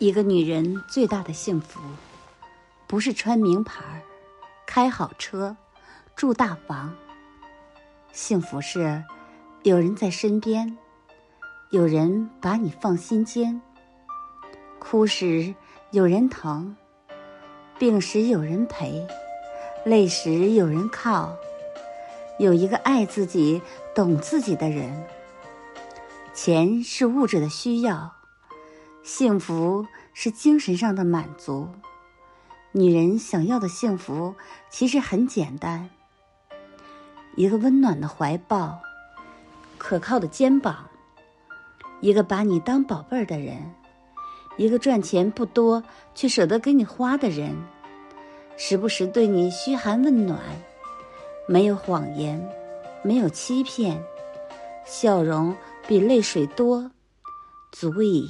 一个女人最大的幸福，不是穿名牌、开好车、住大房。幸福是有人在身边，有人把你放心间。哭时有人疼，病时有人陪，累时有人靠，有一个爱自己、懂自己的人。钱是物质的需要。幸福是精神上的满足。女人想要的幸福其实很简单：一个温暖的怀抱，可靠的肩膀，一个把你当宝贝儿的人，一个赚钱不多却舍得给你花的人，时不时对你嘘寒问暖，没有谎言，没有欺骗，笑容比泪水多，足以。